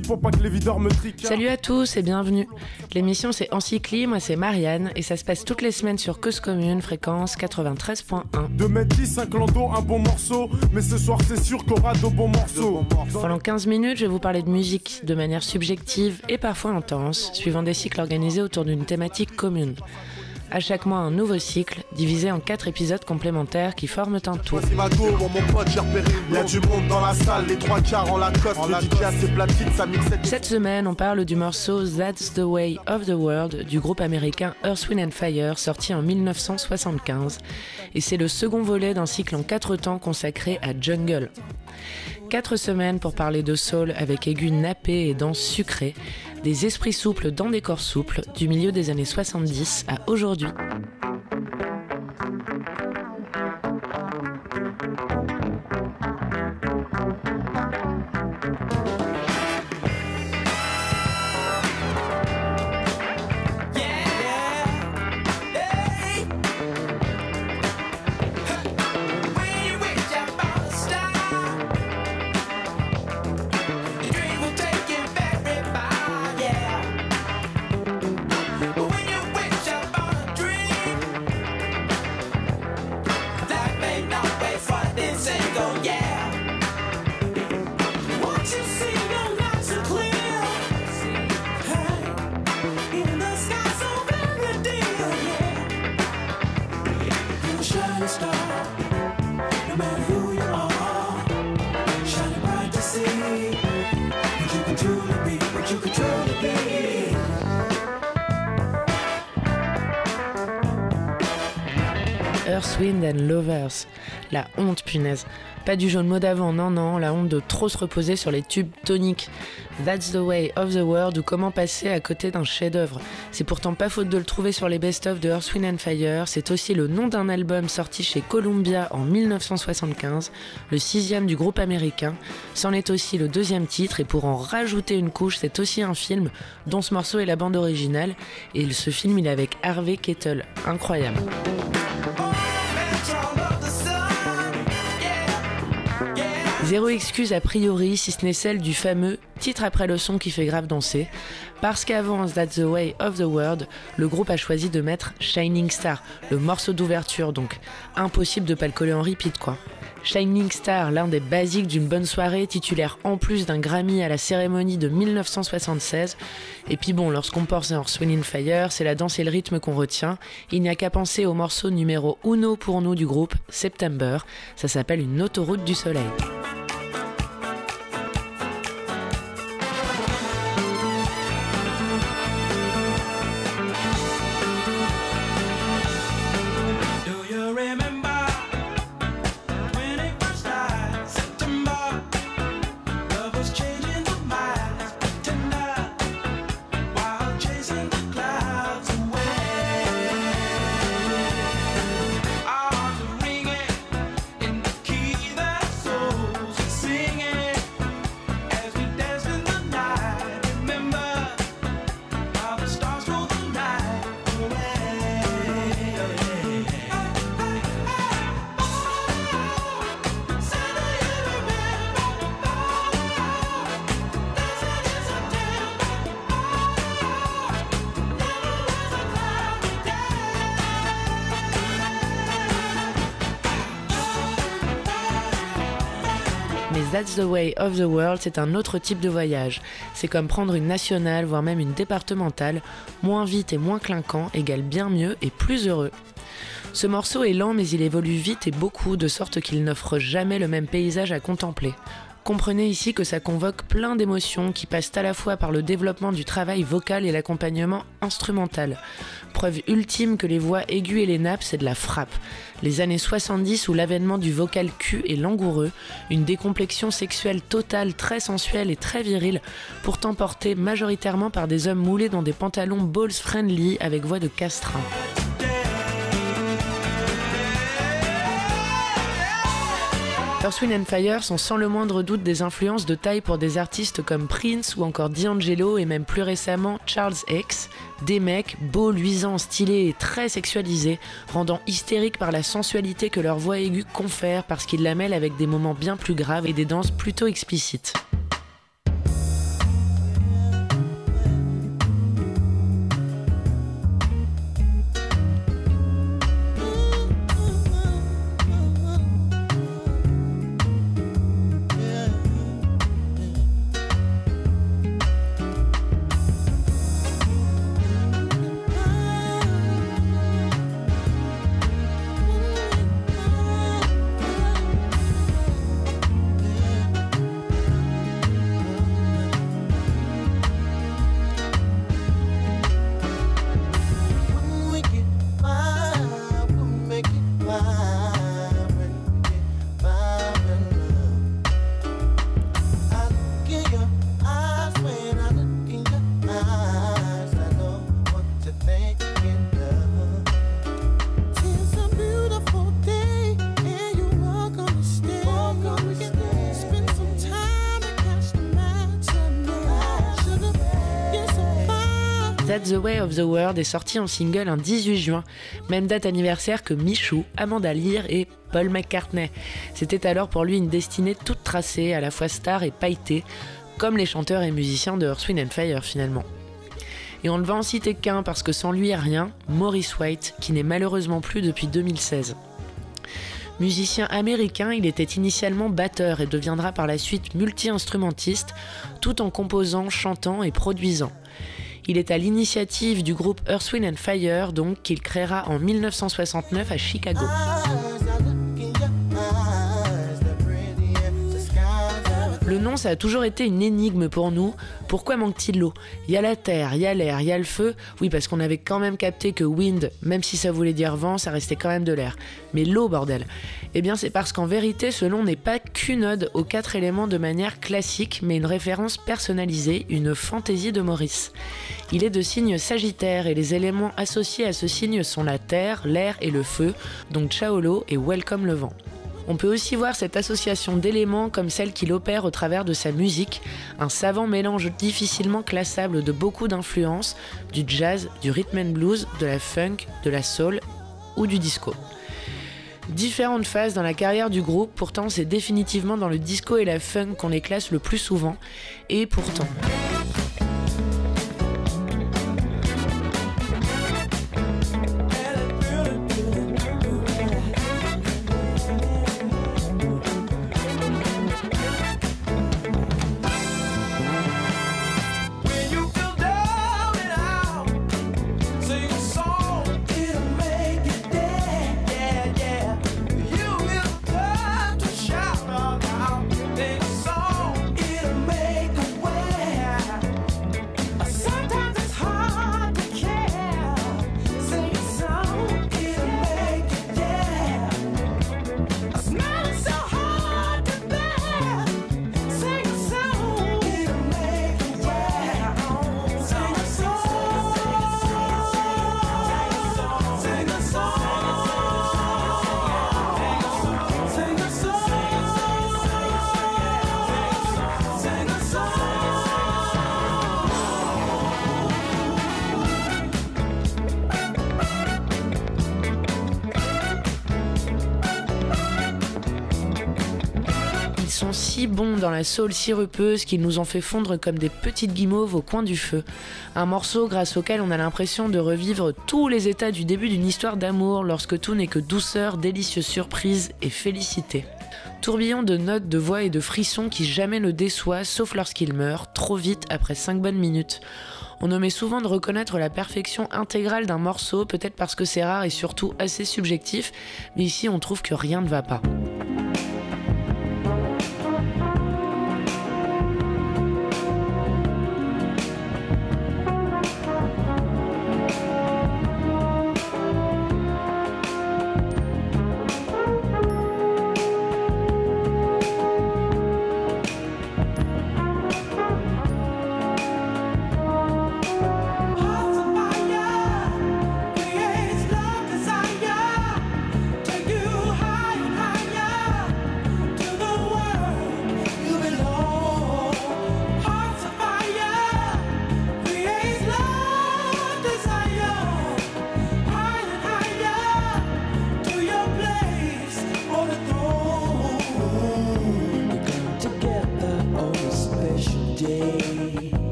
Pour pas que les videurs me triquent. Salut à tous et bienvenue. L'émission c'est Encycli, moi c'est Marianne et ça se passe toutes les semaines sur Cause Commune, fréquence 93.1. 2 mètres 10, un clando, un bon morceau. Mais ce soir c'est sûr qu'on aura de bons morceaux. Pendant 15 minutes, je vais vous parler de musique de manière subjective et parfois intense, suivant des cycles organisés autour d'une thématique commune. À chaque mois, un nouveau cycle, divisé en quatre épisodes complémentaires qui forment un tout. Voici ma go, mon pote, j'ai repéré. Y a du monde dans la salle, les trois quarts en la cote. Le DJ a ses platines, ça mixe Cette semaine, on parle du morceau That's the Way of the World du groupe américain Earth, Wind and Fire, sorti en 1975. Et c'est le second volet d'un cycle en quatre temps consacré à Jungle. Quatre semaines pour parler de soul avec aigus nappés et danse sucrée, des esprits souples dans des corps souples, du milieu des années 70 à aujourd'hui. Earth, Wind and Lovers. La honte, punaise. Pas du jaune mot d'avant, non, non, la honte de trop se reposer sur les tubes toniques. That's the way of the world ou comment passer à côté d'un chef-d'œuvre. C'est pourtant pas faute de le trouver sur les best-of de Earth, Wind and Fire. C'est aussi le nom d'un album sorti chez Columbia en 1975, le sixième du groupe américain. C'en est aussi le deuxième titre et pour en rajouter une couche, c'est aussi un film dont ce morceau est la bande originale. Et ce film, il est avec Harvey Kettle. Incroyable. Zéro excuse a priori, si ce n'est celle du fameux titre après le son qui fait grave danser. Parce qu'avant That's the Way of the World, le groupe a choisi de mettre Shining Star, le morceau d'ouverture, donc impossible de pas le coller en repeat quoi. Shining Star, l'un des basiques d'une bonne soirée, titulaire en plus d'un Grammy à la cérémonie de 1976. Et puis bon, lorsqu'on pense en Swing Fire, c'est la danse et le rythme qu'on retient. Il n'y a qu'à penser au morceau numéro uno pour nous du groupe, September. Ça s'appelle une autoroute du soleil. Mais That's the Way of the World, c'est un autre type de voyage. C'est comme prendre une nationale, voire même une départementale. Moins vite et moins clinquant égale bien mieux et plus heureux. Ce morceau est lent mais il évolue vite et beaucoup de sorte qu'il n'offre jamais le même paysage à contempler. Comprenez ici que ça convoque plein d'émotions qui passent à la fois par le développement du travail vocal et l'accompagnement instrumental. Preuve ultime que les voix aiguës et les nappes, c'est de la frappe. Les années 70 où l'avènement du vocal cul est langoureux, une décomplexion sexuelle totale, très sensuelle et très virile, pourtant portée majoritairement par des hommes moulés dans des pantalons balls friendly avec voix de castrin. Earth, Wind and Fire sont sans le moindre doute des influences de taille pour des artistes comme Prince ou encore D'Angelo et même plus récemment Charles X, des mecs beaux, luisants, stylés et très sexualisés, rendant hystériques par la sensualité que leur voix aiguë confère parce qu'ils la mêlent avec des moments bien plus graves et des danses plutôt explicites. That's the Way of the World est sorti en single un 18 juin, même date anniversaire que Michou, Amanda Lear et Paul McCartney. C'était alors pour lui une destinée toute tracée, à la fois star et pailletée, comme les chanteurs et musiciens de Earth, Wind and Fire finalement. Et on ne va en citer qu'un parce que sans lui rien, Maurice White, qui n'est malheureusement plus depuis 2016. Musicien américain, il était initialement batteur et deviendra par la suite multi-instrumentiste, tout en composant, chantant et produisant. Il est à l'initiative du groupe Earth, Wind and Fire, donc qu'il créera en 1969 à Chicago. Le nom, ça a toujours été une énigme pour nous. Pourquoi manque-t-il l'eau? Il y a la terre, il y a l'air, il y a le feu. Oui, parce qu'on avait quand même capté que wind, même si ça voulait dire vent, ça restait quand même de l'air. Mais l'eau, bordel Eh bien, c'est parce qu'en vérité, ce nom n'est pas qu'une ode aux quatre éléments de manière classique, mais une référence personnalisée, une fantaisie de Maurice. Il est de signe sagittaire et les éléments associés à ce signe sont la terre, l'air et le feu, donc Chaolo et Welcome le vent. On peut aussi voir cette association d'éléments comme celle qu'il opère au travers de sa musique, un savant mélange difficilement classable de beaucoup d'influences, du jazz, du rhythm and blues, de la funk, de la soul ou du disco. Différentes phases dans la carrière du groupe, pourtant c'est définitivement dans le disco et la funk qu'on les classe le plus souvent, et pourtant... si bons dans la soul sirupeuse qu'ils nous ont fait fondre comme des petites guimauves au coin du feu. Un morceau grâce auquel on a l'impression de revivre tous les états du début d'une histoire d'amour lorsque tout n'est que douceur, délicieuse surprise et félicité. Tourbillon de notes, de voix et de frissons qui jamais ne déçoit sauf lorsqu'il meurt, trop vite après 5 bonnes minutes. On omet souvent de reconnaître la perfection intégrale d'un morceau, peut-être parce que c'est rare et surtout assez subjectif, mais ici on trouve que rien ne va pas.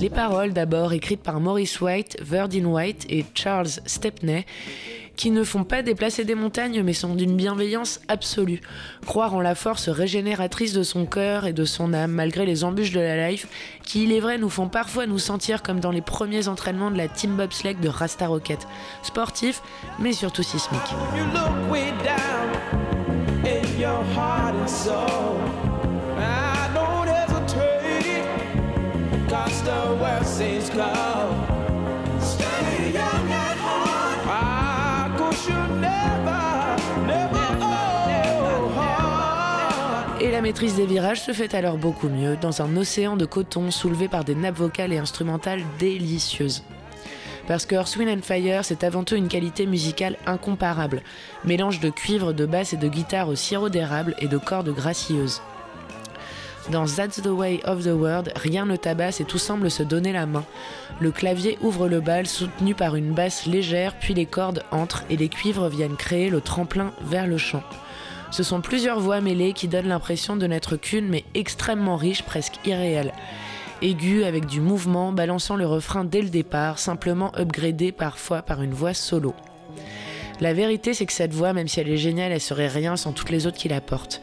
Les paroles d'abord écrites par Maurice White, Verdine White et Charles Stepney, qui ne font pas déplacer des montagnes mais sont d'une bienveillance absolue. Croire en la force régénératrice de son cœur et de son âme malgré les embûches de la life, qui il est vrai nous font parfois nous sentir comme dans les premiers entraînements de la Team Bobsleigh de Rasta Rocket. Sportif mais surtout sismique. Et la maîtrise des virages se fait alors beaucoup mieux dans un océan de coton soulevé par des nappes vocales et instrumentales délicieuses. Parce que Earth, and Fire, c'est avant tout une qualité musicale incomparable, mélange de cuivre, de basse et de guitare au sirop d'érable et de cordes gracieuses. Dans That's the Way of the World, rien ne tabasse et tout semble se donner la main. Le clavier ouvre le bal soutenu par une basse légère, puis les cordes entrent et les cuivres viennent créer le tremplin vers le chant. Ce sont plusieurs voix mêlées qui donnent l'impression de n'être qu'une mais extrêmement riche, presque irréelle. Aiguë avec du mouvement, balançant le refrain dès le départ, simplement upgradé parfois par une voix solo. La vérité, c'est que cette voix, même si elle est géniale, elle serait rien sans toutes les autres qui la portent.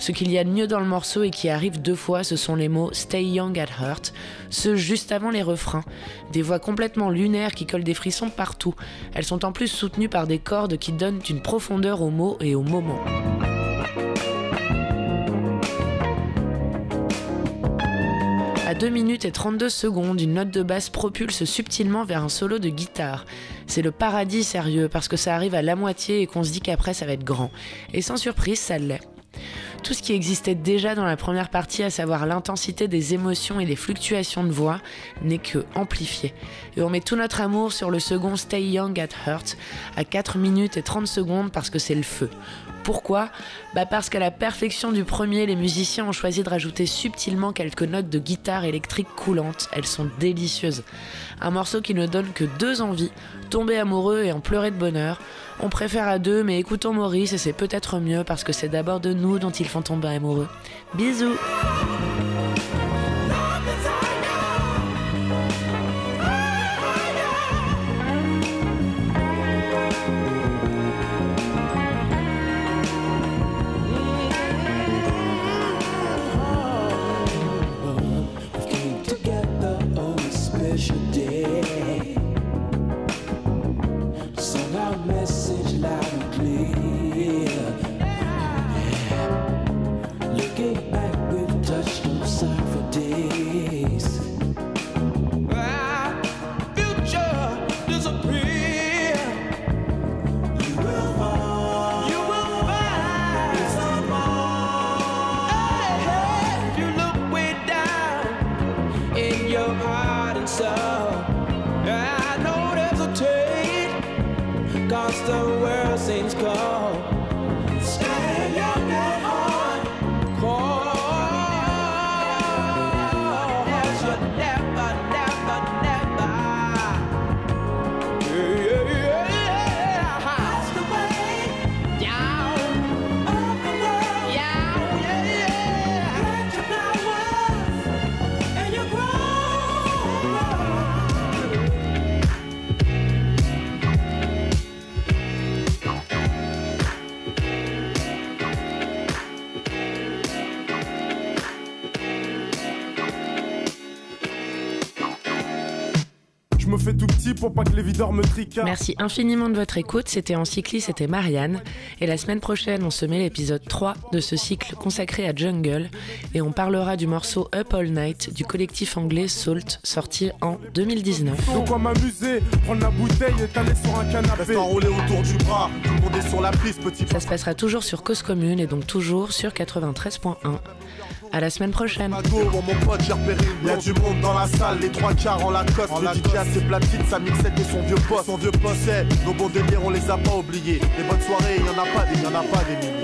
Ce qu'il y a de mieux dans le morceau et qui arrive deux fois, ce sont les mots Stay Young at Heart, ceux juste avant les refrains. Des voix complètement lunaires qui collent des frissons partout. Elles sont en plus soutenues par des cordes qui donnent une profondeur aux mots et aux moments. À 2 minutes et 32 secondes, une note de basse propulse subtilement vers un solo de guitare. C'est le paradis sérieux parce que ça arrive à la moitié et qu'on se dit qu'après ça va être grand. Et sans surprise, ça l'est. Tout ce qui existait déjà dans la première partie, à savoir l'intensité des émotions et des fluctuations de voix, n'est que amplifié. Et on met tout notre amour sur le second Stay Young at Hurt à 4 minutes et 30 secondes parce que c'est le feu. Pourquoi bah Parce qu'à la perfection du premier, les musiciens ont choisi de rajouter subtilement quelques notes de guitare électrique coulantes. Elles sont délicieuses. Un morceau qui ne donne que deux envies, tomber amoureux et en pleurer de bonheur. On préfère à deux, mais écoutons Maurice et c'est peut-être mieux parce que c'est d'abord de nous dont ils font tomber amoureux. Bisous so. Pour pas que les videurs me Merci infiniment de votre écoute. C'était en cycliste, c'était Marianne. Et la semaine prochaine, on se met l'épisode 3 de ce cycle consacré à Jungle. Et on parlera du morceau Up All Night du collectif anglais Salt, sorti en 2019. Pourquoi m'amuser Prendre la bouteille et t'aller sur un canapé. enroulé autour du bras. Tout le monde est sur la piste, petit. Ça se passera toujours sur Cause Commune et donc toujours sur 93.1. À la semaine prochaine. mon pote, j'ai repéré Il y a du monde dans la salle, les trois quarts en la coste. Le DJ a ses platines, sa mixette et son vieux poste. Son vieux poste, nos bons délires, on les a pas oubliés. Les bonnes soirées, y en a pas des, y en a pas des milliers.